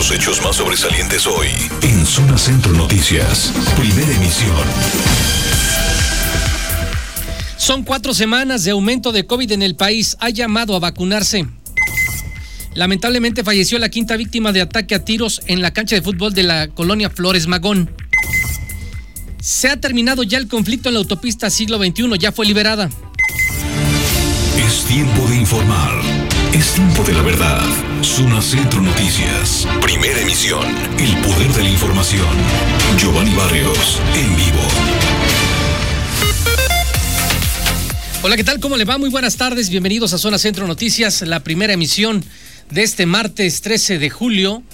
Los hechos más sobresalientes hoy en Zona Centro Noticias. Primera emisión. Son cuatro semanas de aumento de COVID en el país. Ha llamado a vacunarse. Lamentablemente falleció la quinta víctima de ataque a tiros en la cancha de fútbol de la colonia Flores Magón. Se ha terminado ya el conflicto en la autopista siglo XXI, ya fue liberada. Es tiempo de informar. Es tiempo de la verdad. Zona Centro Noticias. Primera emisión. El poder de la información. Giovanni Barrios, en vivo. Hola, ¿qué tal? ¿Cómo le va? Muy buenas tardes. Bienvenidos a Zona Centro Noticias, la primera emisión de este martes 13 de julio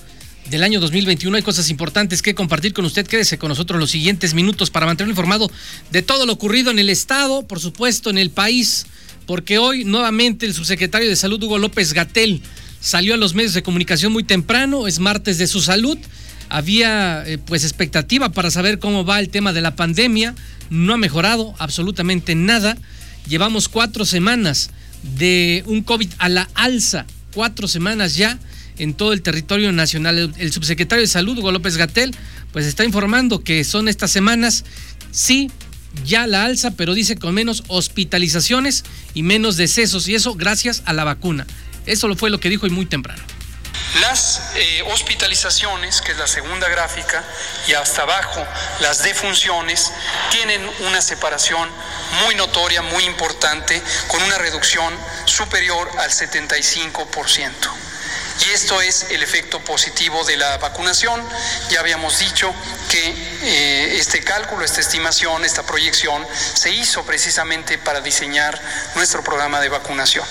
del año 2021. Hay cosas importantes que compartir con usted. Quédese con nosotros los siguientes minutos para mantenerlo informado de todo lo ocurrido en el Estado, por supuesto, en el país, porque hoy nuevamente el subsecretario de Salud, Hugo López Gatel, salió a los medios de comunicación muy temprano. Es martes de su salud. Había eh, pues expectativa para saber cómo va el tema de la pandemia. No ha mejorado absolutamente nada. Llevamos cuatro semanas de un COVID a la alza, cuatro semanas ya en todo el territorio nacional. El, subsecretario de Salud, Hugo López Gatel, pues está informando que son estas semanas, sí, ya la alza, pero dice con menos hospitalizaciones y menos decesos, y eso gracias a la vacuna. Eso fue lo que dijo y muy temprano. Las eh, hospitalizaciones, que es la segunda gráfica, y hasta abajo las defunciones, tienen una separación muy notoria, muy importante, con una reducción superior al 75%. Y esto es el efecto positivo de la vacunación. Ya habíamos dicho que eh, este cálculo, esta estimación, esta proyección se hizo precisamente para diseñar nuestro programa de vacunación,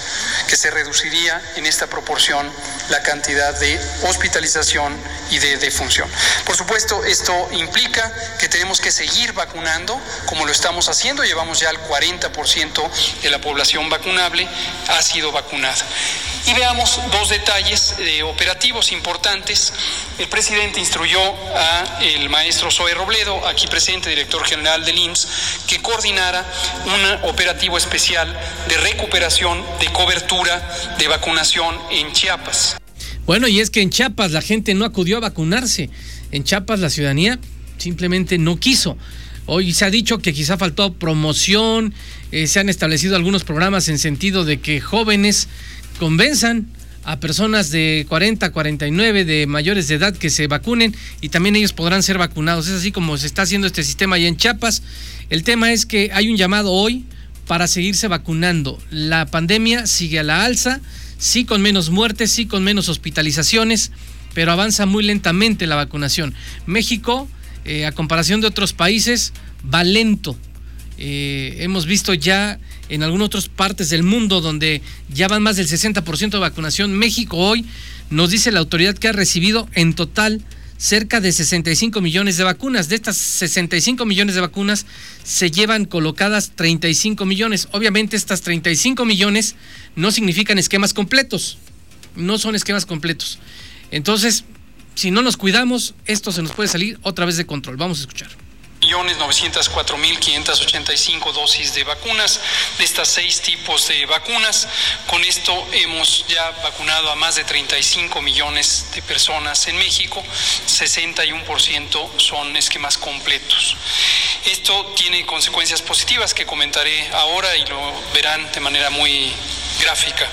que se reduciría en esta proporción la cantidad de hospitalización y de defunción. Por supuesto, esto implica que tenemos que seguir vacunando como lo estamos haciendo. Llevamos ya el 40% de la población vacunable ha sido vacunada. Y veamos dos detalles eh, operativos importantes. El presidente instruyó a el maestro Zoe Robledo, aquí presente, director general del IMSS, que coordinara un operativo especial de recuperación de cobertura de vacunación en Chiapas. Bueno, y es que en Chiapas la gente no acudió a vacunarse. En Chiapas la ciudadanía simplemente no quiso. Hoy se ha dicho que quizá faltó promoción, eh, se han establecido algunos programas en sentido de que jóvenes convenzan a personas de 40, 49, de mayores de edad que se vacunen y también ellos podrán ser vacunados. Es así como se está haciendo este sistema allá en Chiapas. El tema es que hay un llamado hoy para seguirse vacunando. La pandemia sigue a la alza, sí con menos muertes, sí con menos hospitalizaciones, pero avanza muy lentamente la vacunación. México, eh, a comparación de otros países, va lento. Eh, hemos visto ya en algunas otras partes del mundo donde ya van más del 60% de vacunación. México hoy nos dice la autoridad que ha recibido en total cerca de 65 millones de vacunas. De estas 65 millones de vacunas se llevan colocadas 35 millones. Obviamente estas 35 millones no significan esquemas completos. No son esquemas completos. Entonces, si no nos cuidamos, esto se nos puede salir otra vez de control. Vamos a escuchar. 904.585 dosis de vacunas, de estas seis tipos de vacunas. Con esto hemos ya vacunado a más de 35 millones de personas en México, 61% son esquemas completos. Esto tiene consecuencias positivas que comentaré ahora y lo verán de manera muy gráfica.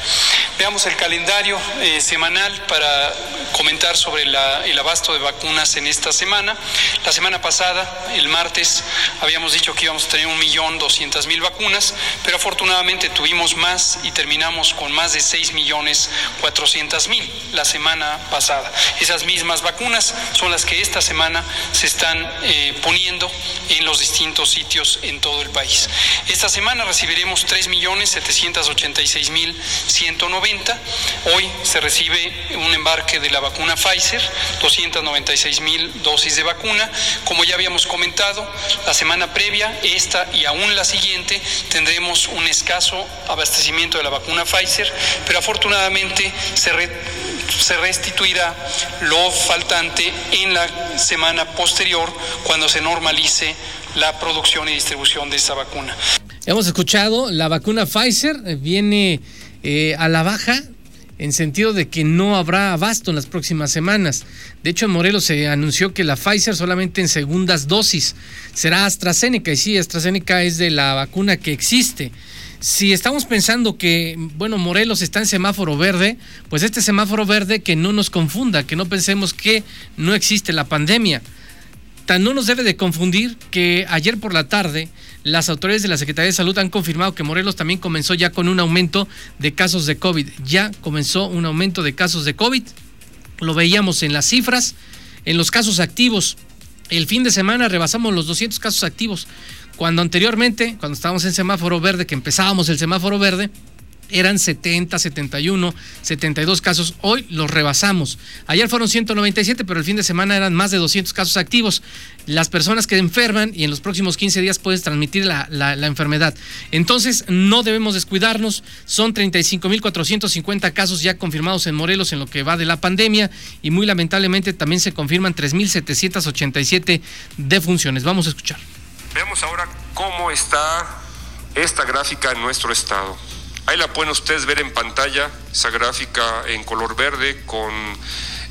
Veamos el calendario eh, semanal para comentar sobre el abasto de vacunas en esta semana. La semana pasada, el martes, habíamos dicho que íbamos a tener un millón doscientas mil vacunas, pero afortunadamente tuvimos más y terminamos con más de seis millones cuatrocientas mil la semana pasada. Esas mismas vacunas son las que esta semana se están eh, poniendo en los distintos sitios en todo el país. Esta semana recibiremos tres millones setecientos ochenta y seis mil ciento noventa. Hoy se recibe un embarque de la vacuna Pfizer, 296 mil dosis de vacuna. Como ya habíamos comentado, la semana previa, esta y aún la siguiente, tendremos un escaso abastecimiento de la vacuna Pfizer, pero afortunadamente se, se restituirá lo faltante en la semana posterior cuando se normalice la producción y distribución de esta vacuna. Hemos escuchado, la vacuna Pfizer viene eh, a la baja en sentido de que no habrá abasto en las próximas semanas. De hecho, en Morelos se anunció que la Pfizer solamente en segundas dosis será AstraZeneca, y sí, AstraZeneca es de la vacuna que existe. Si estamos pensando que, bueno, Morelos está en semáforo verde, pues este semáforo verde que no nos confunda, que no pensemos que no existe la pandemia. Tan no nos debe de confundir que ayer por la tarde las autoridades de la Secretaría de Salud han confirmado que Morelos también comenzó ya con un aumento de casos de COVID. Ya comenzó un aumento de casos de COVID. Lo veíamos en las cifras, en los casos activos. El fin de semana rebasamos los 200 casos activos. Cuando anteriormente, cuando estábamos en semáforo verde, que empezábamos el semáforo verde, eran 70, 71, 72 casos. Hoy los rebasamos. Ayer fueron 197, pero el fin de semana eran más de 200 casos activos. Las personas que enferman y en los próximos 15 días puedes transmitir la, la enfermedad. Entonces, no debemos descuidarnos. Son 35.450 casos ya confirmados en Morelos en lo que va de la pandemia y muy lamentablemente también se confirman 3.787 defunciones. Vamos a escuchar. Veamos ahora cómo está esta gráfica en nuestro estado. Ahí la pueden ustedes ver en pantalla, esa gráfica en color verde con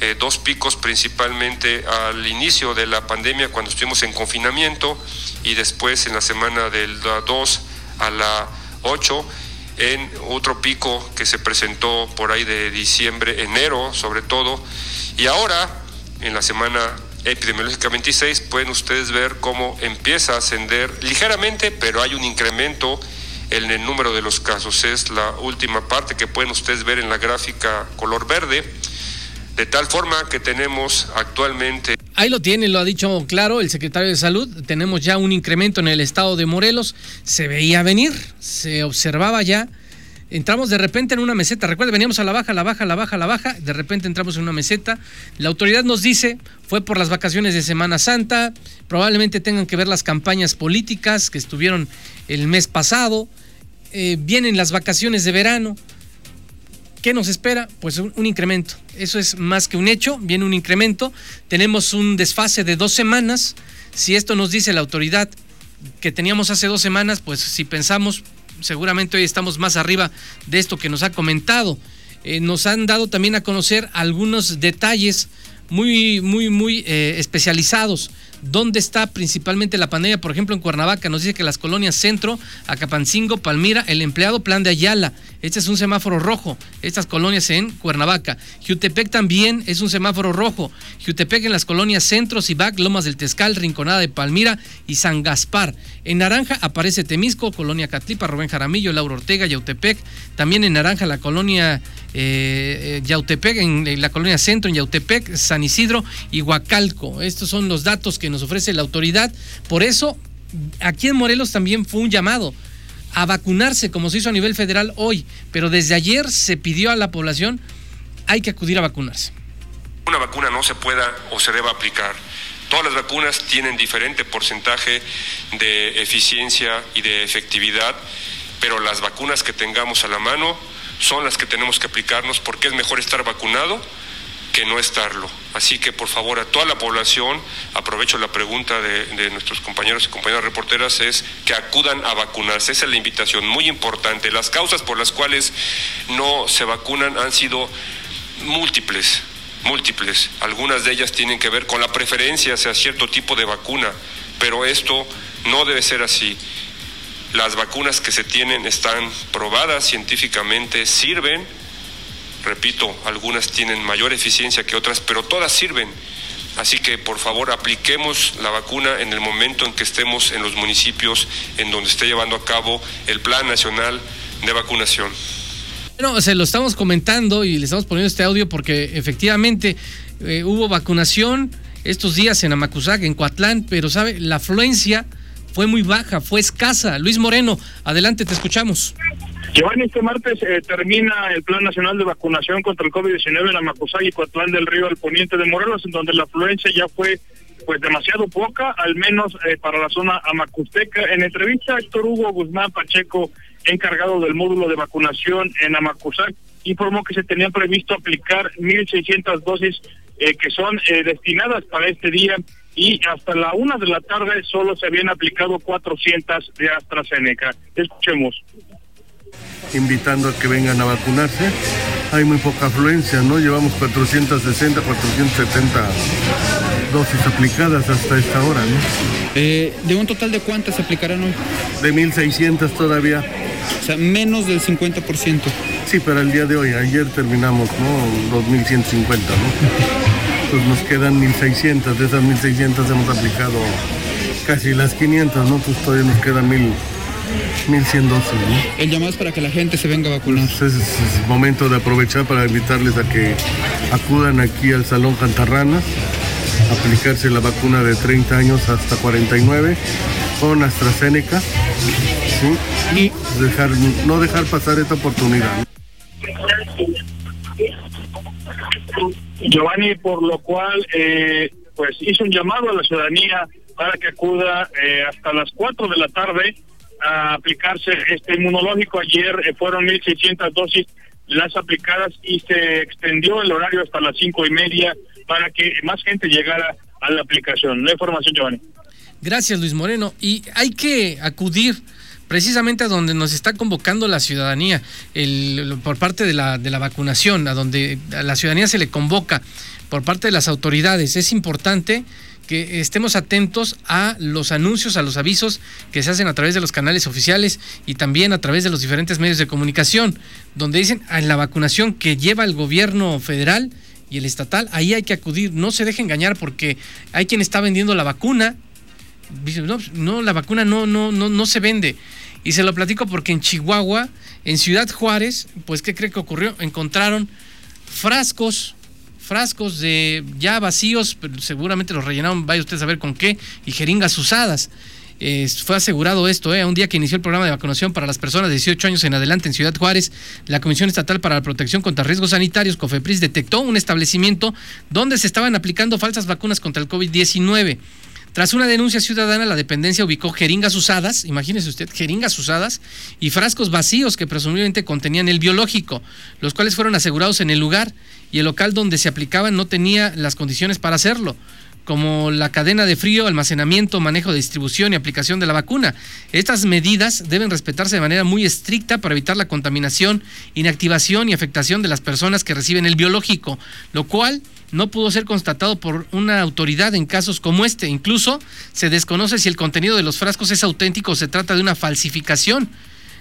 eh, dos picos principalmente al inicio de la pandemia cuando estuvimos en confinamiento y después en la semana del 2 a la 8 en otro pico que se presentó por ahí de diciembre, enero sobre todo, y ahora en la semana epidemiológica 26 pueden ustedes ver cómo empieza a ascender ligeramente, pero hay un incremento en el número de los casos. Es la última parte que pueden ustedes ver en la gráfica color verde, de tal forma que tenemos actualmente... Ahí lo tiene, lo ha dicho claro el secretario de Salud, tenemos ya un incremento en el estado de Morelos, se veía venir, se observaba ya entramos de repente en una meseta. Recuerda, veníamos a la baja, la baja, la baja, la baja. De repente entramos en una meseta. La autoridad nos dice, fue por las vacaciones de Semana Santa. Probablemente tengan que ver las campañas políticas que estuvieron el mes pasado. Eh, vienen las vacaciones de verano. ¿Qué nos espera? Pues un, un, incremento. Eso es más que un hecho, viene un incremento. Tenemos un desfase de dos semanas. Si esto nos dice la autoridad que teníamos hace dos semanas, pues si pensamos, seguramente hoy estamos más arriba de esto que nos ha comentado. Eh, nos han dado también a conocer algunos detalles muy, muy, muy eh, especializados dónde está principalmente la pandemia. Por ejemplo, en Cuernavaca nos dice que las colonias Centro, Acapancingo, Palmira, el empleado Plan de Ayala. Este es un semáforo rojo, estas colonias en Cuernavaca. Jutepec también es un semáforo rojo. Jutepec en las colonias Centro, Cibac, Lomas del Tezcal, Rinconada de Palmira y San Gaspar. En naranja aparece Temisco, Colonia Catlipa, Rubén Jaramillo, Laura Ortega, Yautepec. También en naranja la colonia eh, eh, Yautepec, en, la colonia Centro, en Yautepec, San Isidro y Huacalco. Estos son los datos que nos ofrece la autoridad. Por eso, aquí en Morelos también fue un llamado a vacunarse, como se hizo a nivel federal hoy, pero desde ayer se pidió a la población, hay que acudir a vacunarse. Una vacuna no se pueda o se deba aplicar. Todas las vacunas tienen diferente porcentaje de eficiencia y de efectividad, pero las vacunas que tengamos a la mano son las que tenemos que aplicarnos porque es mejor estar vacunado que no estarlo. Así que por favor a toda la población, aprovecho la pregunta de, nuestros compañeros y compañeras reporteras, es que acudan a vacunarse. Esa es la invitación muy importante. Las causas por las cuales no se vacunan han sido múltiples, múltiples. Algunas de ellas tienen que ver con la preferencia hacia cierto tipo de vacuna, pero esto no debe ser así. Las vacunas que se tienen están probadas científicamente, sirven. Repito, algunas tienen mayor eficiencia que otras, pero todas sirven. Así que por favor apliquemos la vacuna en el momento en que estemos en los municipios en donde esté llevando a cabo el Plan Nacional de Vacunación. Bueno, se lo estamos comentando y le estamos poniendo este audio porque efectivamente eh, hubo vacunación estos días en Amacuzac, en Coatlán, pero sabe, la afluencia fue muy baja, fue escasa. Luis Moreno, adelante, te escuchamos. Giovanni, este martes eh, termina el Plan Nacional de Vacunación contra el COVID-19 en Amacusay y Coatlán del Río al poniente de Morelos, en donde la afluencia ya fue pues demasiado poca, al menos eh, para la zona amacusteca. En entrevista, Héctor Hugo Guzmán Pacheco, encargado del módulo de vacunación en Amacuzac, informó que se tenían previsto aplicar 1.600 dosis eh, que son destinadas para este día y hasta la una de la tarde solo se habían aplicado 400 de AstraZeneca. Escuchemos. Invitando a que vengan a vacunarse hay muy poca afluencia, ¿no? Llevamos 460, 470 dosis aplicadas hasta esta hora, ¿no? Eh, ¿De un total de cuántas se aplicarán hoy? De 1.600 todavía. O sea, menos del 50%. Sí, pero el día de hoy, ayer terminamos, ¿no? 2.150, ¿no? Pues nos quedan 1.600, de esas 1.600 hemos aplicado casi las 500, ¿no? Pues todavía nos quedan 1.000. 1100 dosis. ¿no? El llamado es para que la gente se venga a vacunar. Pues es, es momento de aprovechar para invitarles a que acudan aquí al Salón Cantarranas, aplicarse la vacuna de 30 años hasta 49 con AstraZeneca. ¿sí? Y dejar, no dejar pasar esta oportunidad. Giovanni, por lo cual, eh, pues hizo un llamado a la ciudadanía para que acuda eh, hasta las 4 de la tarde a aplicarse este inmunológico. Ayer eh, fueron 1.600 dosis las aplicadas y se extendió el horario hasta las cinco y media para que más gente llegara a la aplicación. La información, Giovanni. Gracias, Luis Moreno. Y hay que acudir precisamente a donde nos está convocando la ciudadanía, el, por parte de la, de la vacunación, a donde a la ciudadanía se le convoca por parte de las autoridades. Es importante que estemos atentos a los anuncios, a los avisos que se hacen a través de los canales oficiales y también a través de los diferentes medios de comunicación, donde dicen a la vacunación que lleva el gobierno federal y el estatal, ahí hay que acudir, no se deje engañar porque hay quien está vendiendo la vacuna, no, no, la vacuna no, no, no, no se vende. Y se lo platico porque en Chihuahua, en Ciudad Juárez, pues ¿qué cree que ocurrió? Encontraron frascos, frascos de ya vacíos, pero seguramente los rellenaron, vaya usted a saber con qué, y jeringas usadas. Eh, fue asegurado esto, eh, un día que inició el programa de vacunación para las personas de 18 años en adelante en Ciudad Juárez, la Comisión Estatal para la Protección contra Riesgos Sanitarios, COFEPRIS, detectó un establecimiento donde se estaban aplicando falsas vacunas contra el COVID-19. Tras una denuncia ciudadana, la dependencia ubicó jeringas usadas, imagínese usted, jeringas usadas y frascos vacíos que presumiblemente contenían el biológico, los cuales fueron asegurados en el lugar y el local donde se aplicaban no tenía las condiciones para hacerlo como la cadena de frío, almacenamiento, manejo distribución y aplicación de la vacuna. Estas medidas deben respetarse de manera muy estricta para evitar la contaminación, inactivación y afectación de las personas que reciben el biológico, lo cual no pudo ser constatado por una autoridad en casos como este. Incluso se desconoce si el contenido de los frascos es auténtico o se trata de una falsificación.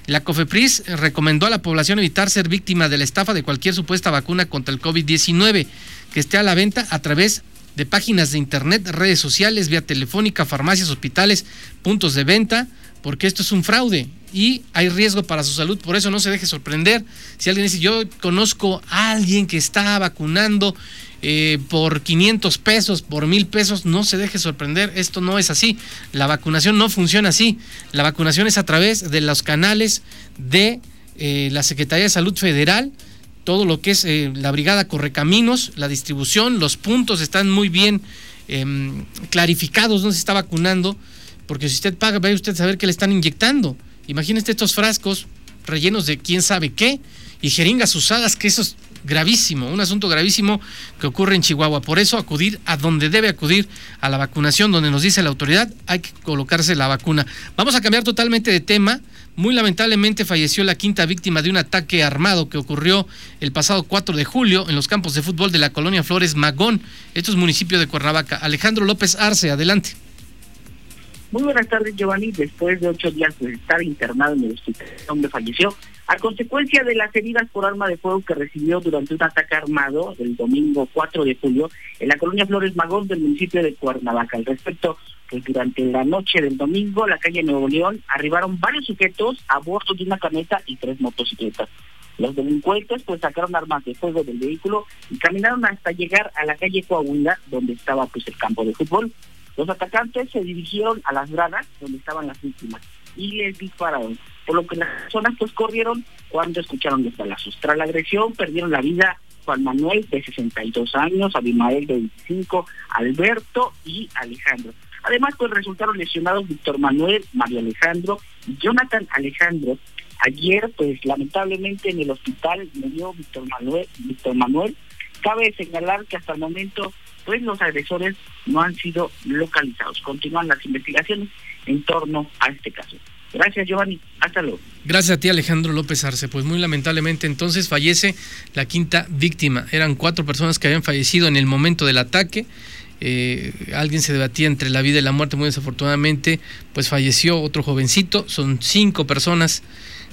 La COFEPRIS recomendó a la población evitar ser víctima de la estafa de cualquier supuesta vacuna contra el COVID-19 que esté a la venta a través de páginas de internet, redes sociales, vía telefónica, farmacias, hospitales, puntos de venta, porque esto es un fraude y hay riesgo para su salud, por eso no se deje sorprender. Si alguien dice, yo conozco a alguien que está vacunando eh, por 500 pesos, por mil pesos, no se deje sorprender, esto no es así. La vacunación no funciona así. La vacunación es a través de los canales de eh, la Secretaría de Salud Federal, todo lo que es eh, la Brigada Correcaminos, la distribución, los puntos están muy bien em, clarificados, no se está vacunando, porque si usted paga, vaya usted a saber que le están inyectando. Imagínese estos frascos rellenos de quién sabe qué y jeringas usadas, que eso es gravísimo, un asunto gravísimo que ocurre en Chihuahua. Por eso acudir a donde debe acudir a la vacunación, donde nos dice la autoridad, hay que colocarse la vacuna. Vamos a cambiar totalmente de tema. Muy lamentablemente falleció la quinta víctima de un ataque armado que ocurrió el pasado 4 de julio en los campos de fútbol de la colonia Flores Magón. Esto es municipio de Cuernavaca. Alejandro López Arce, adelante. Muy buenas tardes, Giovanni. Después de ocho días de estar internado en el hospital donde falleció, a consecuencia de las heridas por arma de fuego que recibió durante un ataque armado el domingo 4 de julio en la colonia Flores Magón del municipio de Cuernavaca. Al respecto, pues durante la noche del domingo, la calle Nuevo León, arribaron varios sujetos a bordo de una camioneta y tres motocicletas. Los delincuentes pues sacaron armas de fuego del vehículo y caminaron hasta llegar a la calle Coahuila, donde estaba pues el campo de fútbol. Los atacantes se dirigieron a las gradas donde estaban las víctimas y les dispararon, por lo que las personas pues corrieron cuando escucharon los balazos. Tras la agresión perdieron la vida Juan Manuel de 62 años, Abimael de 25, Alberto y Alejandro. Además pues resultaron lesionados Víctor Manuel, Mario Alejandro y Jonathan Alejandro. Ayer pues lamentablemente en el hospital murió Víctor Manuel, Víctor Manuel. Cabe señalar que hasta el momento pues los agresores no han sido localizados. Continúan las investigaciones en torno a este caso. Gracias, Giovanni. Hasta luego. Gracias a ti, Alejandro López Arce. Pues muy lamentablemente entonces fallece la quinta víctima. Eran cuatro personas que habían fallecido en el momento del ataque. Eh, alguien se debatía entre la vida y la muerte, muy desafortunadamente, pues falleció otro jovencito. Son cinco personas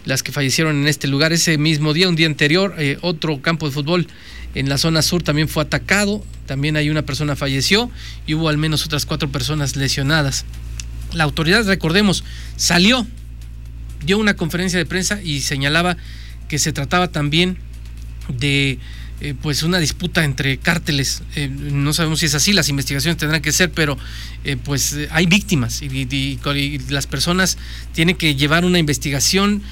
las que fallecieron en este lugar. Ese mismo día, un día anterior, eh, otro campo de fútbol en la zona sur también fue atacado. También hay una persona falleció y hubo al menos otras cuatro personas lesionadas. La autoridad, recordemos, salió, dio una conferencia de prensa y señalaba que se trataba también de eh, pues una disputa entre cárteles. Eh, no sabemos si es así, las investigaciones tendrán que ser, pero eh, pues hay víctimas y, las personas tienen que llevar una investigación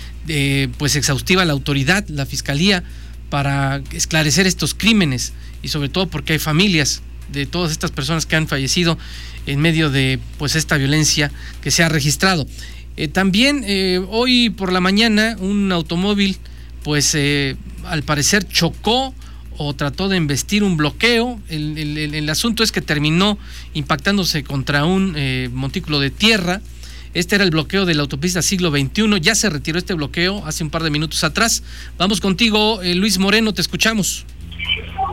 pues exhaustiva a la autoridad, la fiscalía, para esclarecer estos crímenes y sobre todo porque hay familias de todas estas personas que han fallecido en medio de pues esta violencia que se ha registrado. también hoy por la mañana un automóvil pues al parecer chocó o trató de embestir un bloqueo. El, asunto es que terminó impactándose contra un eh, montículo de tierra. Este era el bloqueo de la autopista siglo XXI. Ya se retiró este bloqueo hace un par de minutos atrás. Vamos contigo, eh, Luis Moreno, te escuchamos.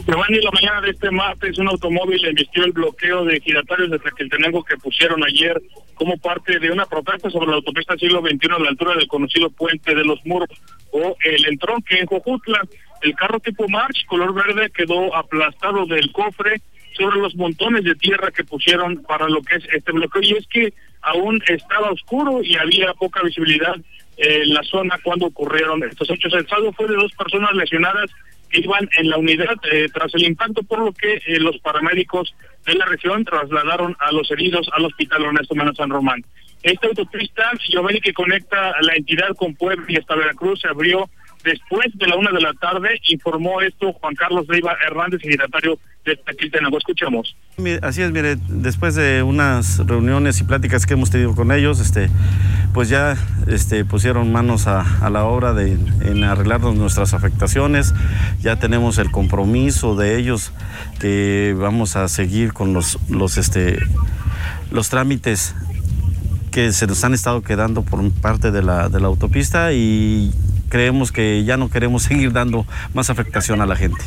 Giovanni, la mañana de este martes, un automóvil embistió el bloqueo de giratorios de Tlaquiltenango que pusieron ayer como parte de una protesta sobre la autopista siglo XXI a la altura del conocido Puente de los Muros o el Entronque en Jojutla. El carro tipo March, color verde, quedó aplastado del cofre sobre los montones de tierra que pusieron para lo que es este bloqueo. Y es que aún estaba oscuro y había poca visibilidad en la zona cuando ocurrieron estos hechos. El saldo fue de dos personas lesionadas iban en la unidad eh, tras el impacto, por lo que eh, los paramédicos de la región trasladaron a los heridos al hospital Ernesto Mena San Román. Esta autopista, Giovanni, que conecta la entidad con Puebla y hasta Veracruz, se abrió después de la una de la tarde, informó esto Juan Carlos Leiva Hernández, secretario de Taquiltenango. Escuchamos. Así es, mire, después de unas reuniones y pláticas que hemos tenido con ellos, este, pues ya este, pusieron manos a, la obra de en arreglarnos nuestras afectaciones. Ya tenemos el compromiso de ellos que vamos a seguir con los, los, este, los trámites que se nos han estado quedando por parte de la, de la autopista y creemos que ya no queremos seguir dando más afectación a la gente.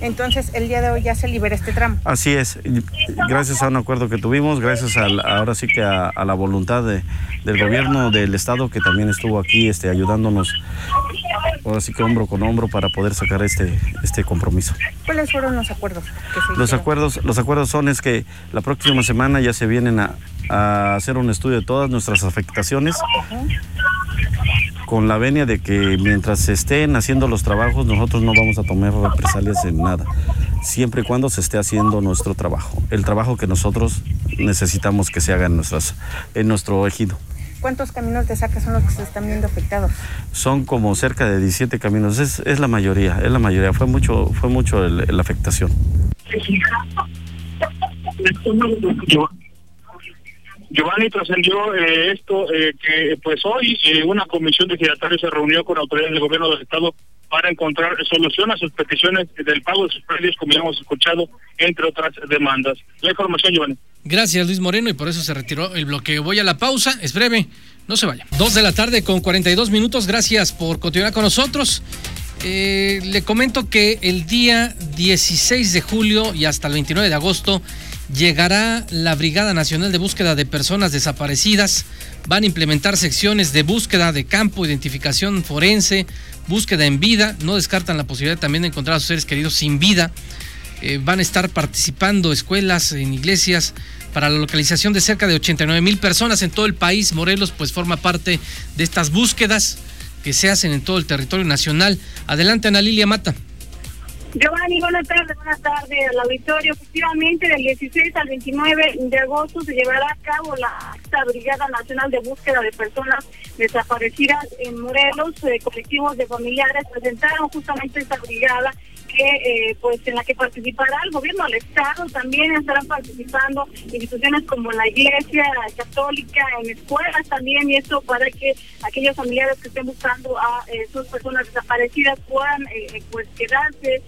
Entonces, el día de hoy ya se libera este tramo. Así es, gracias a un acuerdo que tuvimos, gracias a, ahora sí que a, la voluntad del gobierno del estado que también estuvo aquí este, ayudándonos, ahora sí que hombro con hombro para poder sacar este, este compromiso. ¿Cuáles fueron los acuerdos? los acuerdos, los acuerdos son es que la próxima semana ya se vienen a, hacer un estudio de todas nuestras afectaciones con la venia de que mientras se estén haciendo los trabajos nosotros no vamos a tomar represalias en nada, siempre y cuando se esté haciendo nuestro trabajo, el trabajo que nosotros necesitamos que se haga en, nuestras, en nuestro ejido. ¿Cuántos caminos de saca son los que se están viendo afectados? Son como cerca de 17 caminos, es, es la mayoría, es la mayoría, fue mucho, fue mucho la afectación. Giovanni trascendió eh, esto eh, que pues hoy eh, una comisión de giratarios se reunió con autoridades del gobierno del estado para encontrar solución a sus peticiones del pago de sus predios, como ya hemos escuchado, entre otras demandas. La información, Giovanni. Gracias, Luis Moreno, y por eso se retiró el bloqueo. Voy a la pausa, es breve, no se vaya. Dos de la tarde con 42 minutos, gracias por continuar con nosotros. le comento que el día 16 de julio y hasta el 29 de agosto llegará la Brigada Nacional de Búsqueda de Personas Desaparecidas. Van a implementar secciones de búsqueda de campo, identificación forense, búsqueda en vida. No descartan la posibilidad también de encontrar a sus seres queridos sin vida. Eh, van a estar participando escuelas, en iglesias, para la localización de cerca de 89 mil personas en todo el país. Morelos pues forma parte de estas búsquedas que se hacen en todo el territorio nacional. Adelante Ana Lilia Mata. Giovanni, buenas tardes, buenas tardes al auditorio. Efectivamente, del 16 al 29 de agosto se llevará a cabo la Brigada Nacional de Búsqueda de Personas Desaparecidas en Morelos. Eh, colectivos de familiares presentaron justamente esta brigada que eh, pues en la que participará el gobierno del estado, también estarán participando instituciones como la Iglesia Católica, en escuelas también, y esto para que aquellos familiares que estén buscando a eh, sus personas desaparecidas puedan eh, pues quedarse,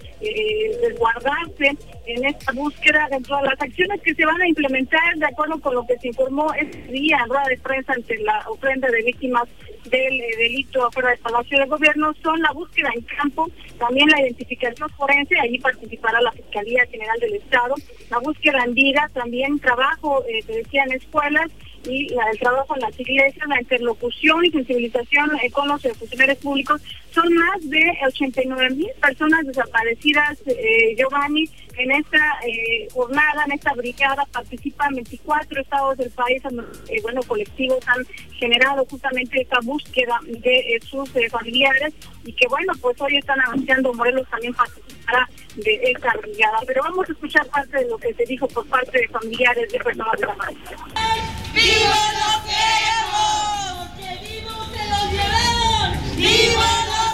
resguardarse en esta búsqueda dentro de las acciones que se van a implementar de acuerdo con lo que se informó este día en rueda de prensa ante la ofrenda de víctimas del eh, delito afuera del Palacio de Gobierno son la búsqueda en campo, también la identificación forense, allí participará la Fiscalía General del Estado, la búsqueda en vida, también trabajo, eh, te decía, en escuelas y la, el trabajo en las iglesias, la interlocución y sensibilización con los funcionarios públicos. Son más de 89 mil personas desaparecidas, eh, Giovanni, en esta eh, jornada, en esta brigada, participan 24 estados del país, eh, bueno, colectivos han generado justamente esta búsqueda de sus familiares y que bueno, pues hoy están anunciando, Morelos también participará de esta brigada. Pero vamos a escuchar parte de lo que se dijo por parte de familiares de personas desaparecidas. ¡Vivo lo queremos! ¡Que vivos se los llevaron! ¡Vivo lo!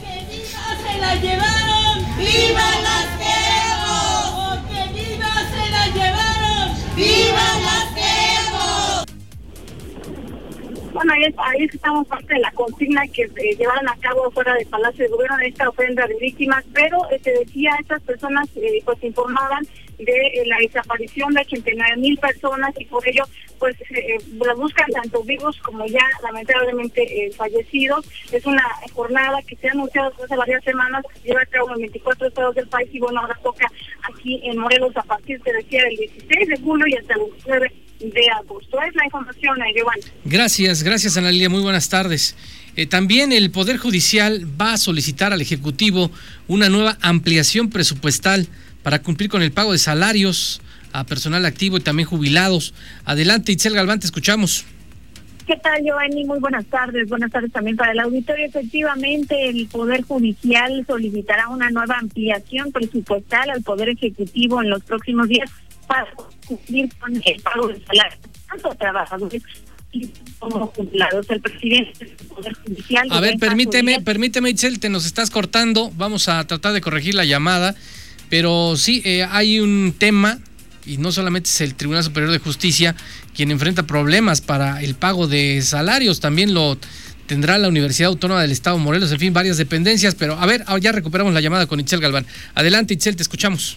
¡Que vivas se las llevaron! ¡Viva las queremos! ¡Que vivas se las llevaron! ¡Viva las queremos! Bueno, ahí, es- estamos parte de la consigna que eh, llevaron a cabo fuera del Palacio de Gobierno en esta ofrenda de víctimas, pero eh, te decía, estas personas eh, pues informaban de eh, la desaparición de 89 mil personas y por ello pues eh, la buscan tanto vivos como ya lamentablemente eh, fallecidos. Es una jornada que se ha anunciado hace varias semanas, se lleva a en 24 estados del país y bueno, ahora toca aquí en Morelos a partir, te decía, del 16 de julio y hasta el 29 de agosto. Es la información, eh, Giovanni. Gracias, gracias Ana Lilia, muy buenas tardes. Eh, también el Poder Judicial va a solicitar al Ejecutivo una nueva ampliación presupuestal para cumplir con el pago de salarios a personal activo y también jubilados. Adelante, Itzel Galván, te escuchamos. ¿Qué tal, Giovanni? Muy buenas tardes. Buenas tardes también para el auditorio. Efectivamente, el Poder Judicial solicitará una nueva ampliación presupuestal al Poder Ejecutivo en los próximos días para cumplir con el pago de salarios tanto a trabajadores como jubilados. El presidente del Poder Judicial... A ver, permíteme, permíteme, Itzel, te nos estás cortando. Vamos a tratar de corregir la llamada. Pero sí, eh, hay un tema, y no solamente es el Tribunal Superior de Justicia quien enfrenta problemas para el pago de salarios, también lo tendrá la Universidad Autónoma del Estado de Morelos, en fin, varias dependencias. Pero a ver, ah, ya recuperamos la llamada con Itzel Galván. Adelante, Itzel, te escuchamos.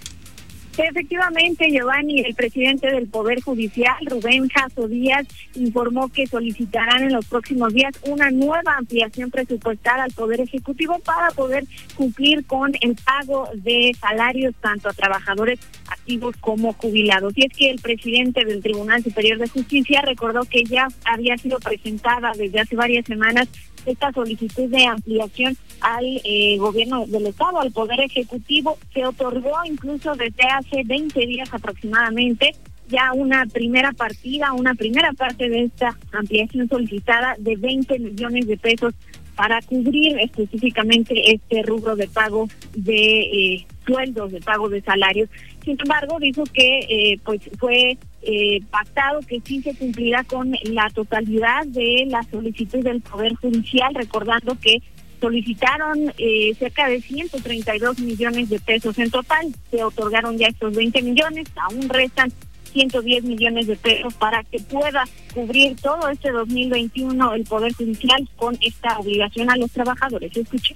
Efectivamente, Giovanni, el presidente del Poder Judicial, Rubén Jasso Díaz, informó que solicitarán en los próximos días una nueva ampliación presupuestal al Poder Ejecutivo para poder cumplir con el pago de salarios tanto a trabajadores activos como jubilados. Y es que el presidente del Tribunal Superior de Justicia recordó que ya había sido presentada desde hace varias semanas esta solicitud de ampliación al eh, gobierno del Estado, al Poder Ejecutivo, se otorgó incluso desde hace 20 días aproximadamente ya una primera partida, una primera parte de esta ampliación solicitada de 20 millones de pesos para cubrir específicamente este rubro de pago de eh, sueldos, de pago de salarios. Sin embargo, dijo que eh, pues fue eh, pactado que sí se cumplirá con la totalidad de la solicitud del Poder Judicial, recordando que solicitaron eh, cerca de 132 millones de pesos en total, se otorgaron ya estos 20 millones, aún restan 110 millones de pesos para que pueda cubrir todo este 2021 el Poder Judicial con esta obligación a los trabajadores. Escuche.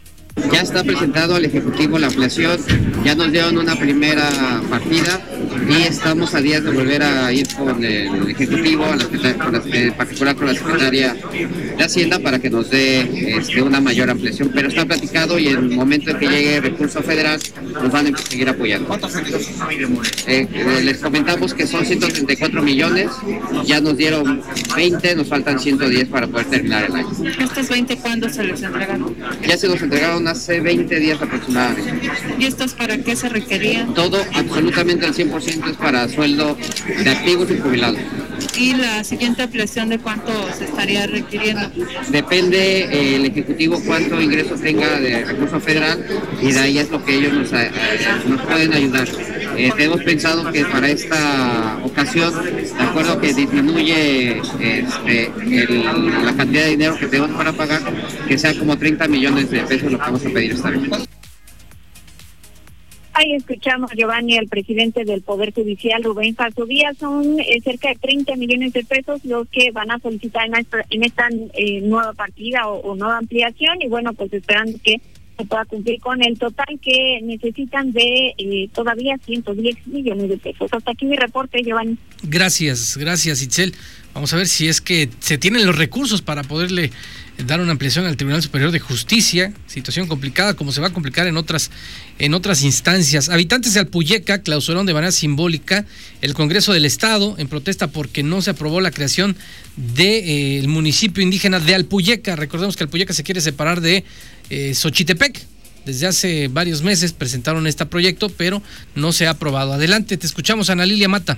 Ya está presentado al Ejecutivo la ampliación, ya nos dieron una primera partida y estamos a días de volver a ir con el Ejecutivo, a la secretaria- con la- en particular con la Secretaria de Hacienda para que nos dé este, una mayor ampliación. Pero está platicado y en el momento en que llegue recurso federal nos van a seguir apoyando. Eh, eh, les comentamos que son 134 millones, ya nos dieron 20, nos faltan 110 para poder terminar el año. ¿Estos 20 cuándo se les entregaron? Ya se nos entregaron hace 20 días aproximadamente. ¿Y estos para qué se requerían? Todo, absolutamente al 100% es para sueldo de activos y jubilados. ¿Y la siguiente ampliación de cuánto se estaría requiriendo? Depende eh, el Ejecutivo cuánto ingreso tenga de recurso federal y de ahí es lo que ellos nos, eh, nos pueden ayudar. Eh, tenemos pensado que para esta ocasión, de acuerdo que disminuye este, el- la cantidad de dinero que tenemos para pagar, que sea como 30 millones de pesos lo que vamos a pedir esta vez. Ahí escuchamos, Giovanni, al presidente del Poder Judicial, Rubén Díaz. Son eh, cerca de 30 millones de pesos los que van a solicitar en esta, en esta eh, nueva partida o nueva ampliación. Y bueno, pues esperando que se pueda cumplir con el total que necesitan de eh, todavía 110 millones de pesos. Hasta aquí mi reporte, Giovanni. Gracias, gracias Itzel. Vamos a ver si es que se tienen los recursos para poderle dar una ampliación al Tribunal Superior de Justicia, situación complicada como se va a complicar en otras en otras instancias. Habitantes de Alpuyeca clausuraron de manera simbólica el Congreso del Estado en protesta porque no se aprobó la creación del de, municipio indígena de Alpuyeca. Recordemos que Alpuyeca se quiere separar de eh, Xochitepec. Desde hace varios meses presentaron este proyecto, pero no se ha aprobado. Adelante, te escuchamos, Ana Lilia Mata.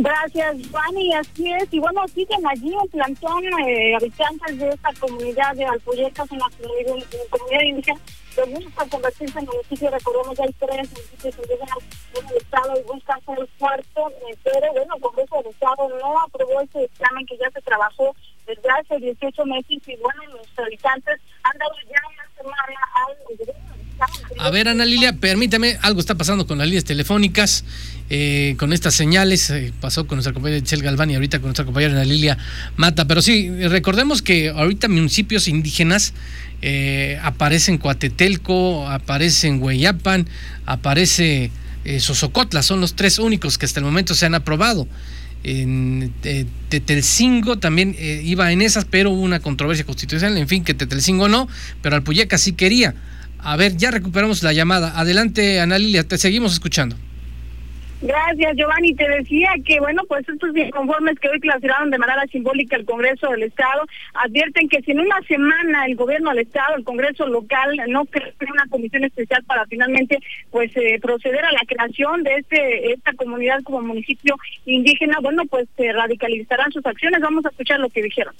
Gracias, y así es. Y bueno, siguen allí en plantón eh, habitantes de esta comunidad de Alpuyecas, en la comunidad, en comunidad indígena, que buscan convertirse en municipio. Recordemos ya hay tres municipios indígenas en el Estado y buscan ser el cuarto, pero bueno, el Congreso del Estado no aprobó ese examen que ya se trabajó desde hace 18 meses y bueno, los habitantes han dado ya una semana al a ver, Ana Lilia, permítame, algo está pasando con las líneas telefónicas, eh, con estas señales, eh, pasó con nuestra compañera Chel Galván y ahorita con nuestra compañera Ana Lilia Mata, pero sí, recordemos que ahorita municipios indígenas eh, aparecen Coatetelco, aparecen Hueyapan, aparece eh, Sosocotla, son los tres únicos que hasta el momento se han aprobado. En eh, Tetelcingo también eh, iba en esas, pero hubo una controversia constitucional, en fin, que Tetelcingo no, pero Alpuyeca sí quería. A ver, ya recuperamos la llamada. Adelante, Ana Lilia, te seguimos escuchando. Gracias, Giovanni. Te decía que, bueno, pues estos inconformes que hoy clausuraron de manera simbólica el Congreso del Estado advierten que si en una semana el gobierno del Estado, el Congreso local, no crea una comisión especial para finalmente, pues, eh, proceder a la creación de este esta comunidad como municipio indígena, bueno, pues se radicalizarán sus acciones. Vamos a escuchar lo que dijeron.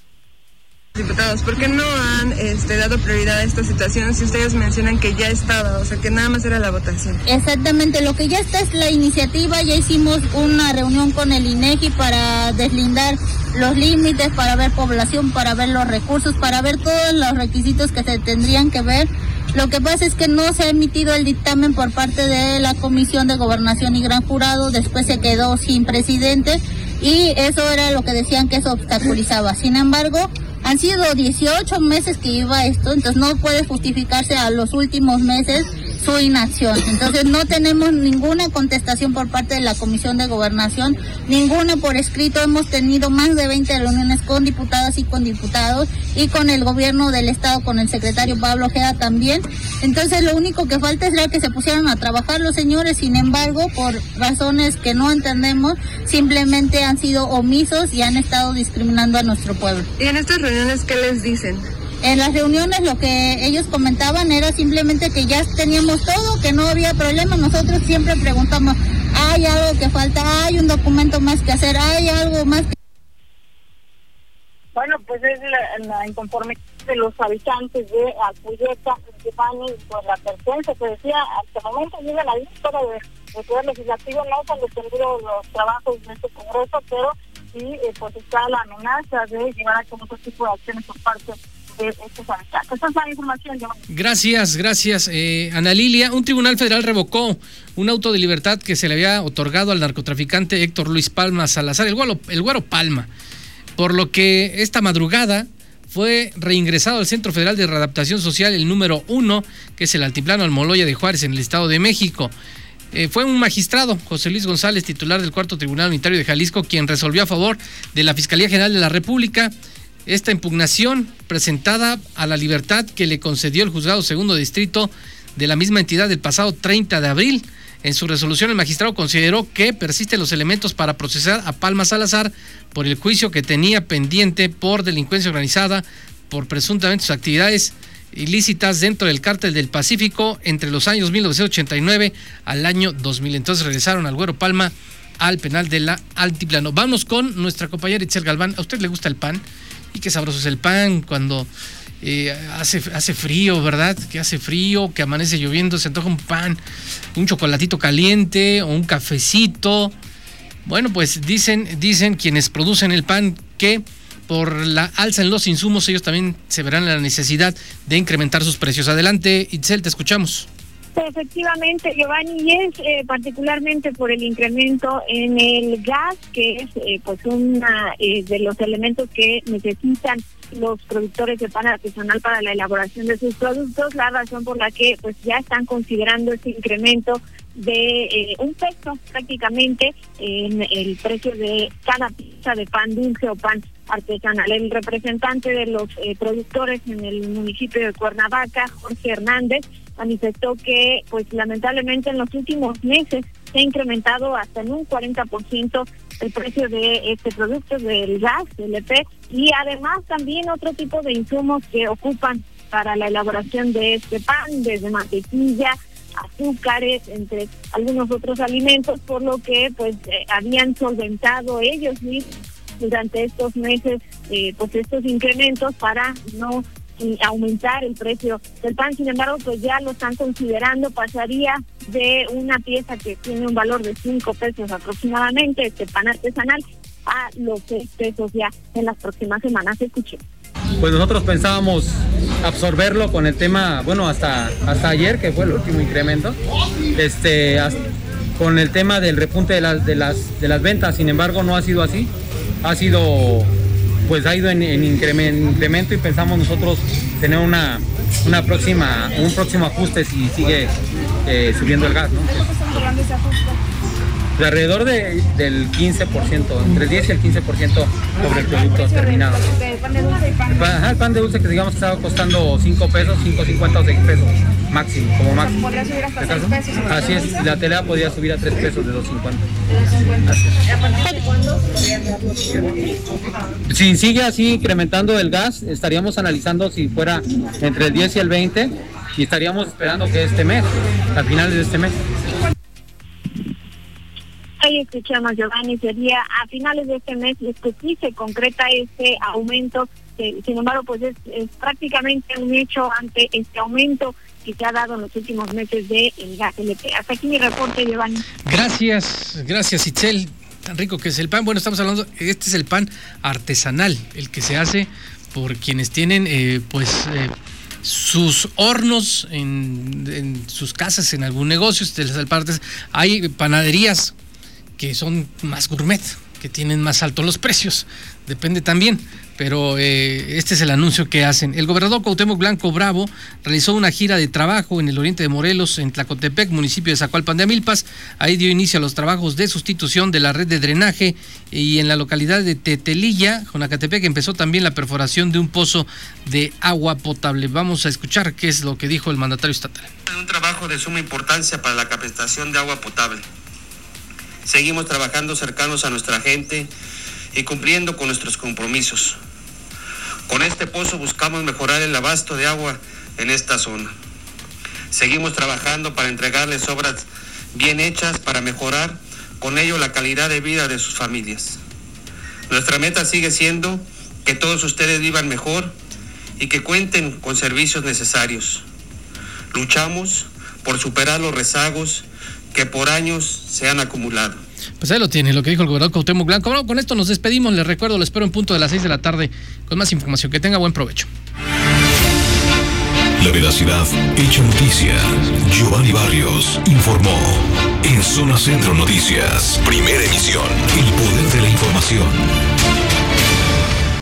Diputados, ¿por qué no han este, dado prioridad a esta situación si ustedes mencionan que ya estaba, o sea, que nada más era la votación? Exactamente, lo que ya está es la iniciativa, ya hicimos una reunión con el INEGI para deslindar los límites, para ver población, para ver los recursos, para ver todos los requisitos que se tendrían que ver. Lo que pasa es que no se ha emitido el dictamen por parte de la Comisión de Gobernación y Gran Jurado, después se quedó sin presidente y eso era lo que decían que eso obstaculizaba. Sin embargo, han sido 18 meses que iba esto, entonces no puede justificarse a los últimos meses su inacción. Entonces no tenemos ninguna contestación por parte de la Comisión de Gobernación, ninguna por escrito. Hemos tenido más de 20 reuniones con diputadas y con diputados y con el gobierno del estado, con el secretario Pablo Ojeda también. Entonces lo único que falta es que se pusieran a trabajar los señores, sin embargo, por razones que no entendemos, simplemente han sido omisos y han estado discriminando a nuestro pueblo. ¿Y en estas reuniones qué les dicen? En las reuniones lo que ellos comentaban era simplemente que ya teníamos todo, que no había problema. Nosotros siempre preguntamos, ¿hay algo que falta? ¿Hay un documento más que hacer? ¿Hay algo más que Bueno, pues es la, la inconformidad de los habitantes de Alpuyeta, Giovanni, por la pertenencia que decía, hasta el momento llega la de, de Poder Legislativo, no se han detenido los trabajos de este Congreso, pero sí, eh, pues está la amenaza de llevar a cabo otro tipo de acciones por parte Gracias, gracias, eh, Ana Lilia. Un tribunal federal revocó un auto de libertad que se le había otorgado al narcotraficante Héctor Luis Palma Salazar, el güero, el güero Palma, por lo que esta madrugada fue reingresado al Centro Federal de Readaptación Social, el número uno, que es el Altiplano Almoloya de Juárez, en el Estado de México. Eh, fue un magistrado, José Luis González, titular del Cuarto Tribunal Unitario de Jalisco, quien resolvió a favor de la Fiscalía General de la República esta impugnación presentada a la libertad que le concedió el juzgado segundo distrito de la misma entidad el pasado 30 de abril. En su resolución, el magistrado consideró que persisten los elementos para procesar a Palma Salazar por el juicio que tenía pendiente por delincuencia organizada por presuntamente sus actividades ilícitas dentro del cártel del Pacífico entre los años 1989 al año 2000. Entonces regresaron al Güero Palma al penal de la Altiplano. Vamos con nuestra compañera Itzel Galván. ¿A usted le gusta el pan? Y qué sabroso es el pan cuando eh, hace, hace frío, ¿verdad? Que hace frío, que amanece lloviendo, se antoja un pan, un chocolatito caliente o un cafecito. Bueno, pues dicen, dicen quienes producen el pan que por la alza en los insumos ellos también se verán la necesidad de incrementar sus precios. Adelante, Itzel, te escuchamos. Efectivamente, Giovanni, y es eh, particularmente por el incremento en el gas, que es eh, pues una eh, de los elementos que necesitan los productores de pan artesanal para la elaboración de sus productos, la razón por la que pues ya están considerando este incremento de eh, un peso prácticamente en el precio de cada pieza de pan dulce o pan artesanal. El representante de los productores en el municipio de Cuernavaca, Jorge Hernández, manifestó que pues lamentablemente en los últimos meses se ha incrementado hasta en un 40% el precio de este producto del gas, del EP, y además también otro tipo de insumos que ocupan para la elaboración de este pan, desde mantequilla, azúcares, entre algunos otros alimentos, por lo que pues eh, habían solventado ellos mismos durante estos meses eh, pues estos incrementos para no aumentar el precio del pan. Sin embargo, pues ya lo están considerando, pasaría de una pieza que tiene un valor de 5 pesos aproximadamente, este pan artesanal, a los 6 pesos ya en las próximas semanas. Escuché. Pues nosotros pensábamos absorberlo con el tema, bueno, hasta, hasta ayer, que fue el último incremento, este, con el tema del repunte de las, de, las, de las ventas. Sin embargo, no ha sido así. Ha sido, pues ha ido en, en incremen- incremento y pensamos nosotros tener una, una próxima, un próximo ajuste si sigue eh, subiendo el gas. De alrededor de, del 15%, entre el 10 y el 15% sobre el producto terminado. pan de dulce y pan El pan, ajá, el pan de dulce que digamos estaba costando 5 pesos, 5.50 o 6 pesos máximo, como máximo. Podría subir hasta ¿De 6 acuerdo? pesos. Así es, la telea podría subir a 3 pesos de 2.50. ¿A partir de? Si sigue así incrementando el gas, estaríamos analizando si fuera entre el 10 y el 20 y estaríamos esperando que este mes, al final de este mes. Ahí escuchamos, Giovanni, sería a finales de este mes es que sí se concreta este aumento. sin embargo, pues es, prácticamente un hecho ante este aumento que se ha dado en los últimos meses de el gas LP. Hasta aquí mi reporte, Giovanni. Gracias, gracias Itzel. Tan rico que es el pan. Bueno, estamos hablando, este es el pan artesanal, el que se hace por quienes tienen eh, pues eh, sus hornos en, sus casas, en algún negocio. partes. Hay panaderías que son más gourmet, que tienen más altos los precios. Depende también. Pero eh, este es el anuncio que hacen. El gobernador Cuauhtémoc Blanco Bravo realizó una gira de trabajo en el oriente de Morelos, en Tlacotepec, municipio de Zacualpan de Amilpas. Ahí dio inicio a los trabajos de sustitución de la red de drenaje y en la localidad de Tetelilla, Jonacatepec, empezó también la perforación de un pozo de agua potable. Vamos a escuchar qué es lo que dijo el mandatario estatal. un trabajo de suma importancia para la capacitación de agua potable. Seguimos trabajando cercanos a nuestra gente y cumpliendo con nuestros compromisos. Con este pozo buscamos mejorar el abasto de agua en esta zona. Seguimos trabajando para entregarles obras bien hechas para mejorar con ello la calidad de vida de sus familias. Nuestra meta sigue siendo que todos ustedes vivan mejor y que cuenten con servicios necesarios. Luchamos por superar los rezagos que por años se han acumulado. Pues ahí lo tiene, lo que dijo el gobernador Cuauhtémoc Blanco. Bueno, con esto nos despedimos. Les recuerdo, lo espero en punto de las 6 de la tarde con más información. Que tenga buen provecho. La veracidad hecha noticia. Giovanni Barrios informó. En Zona Centro Noticias, primera emisión. El poder de la información.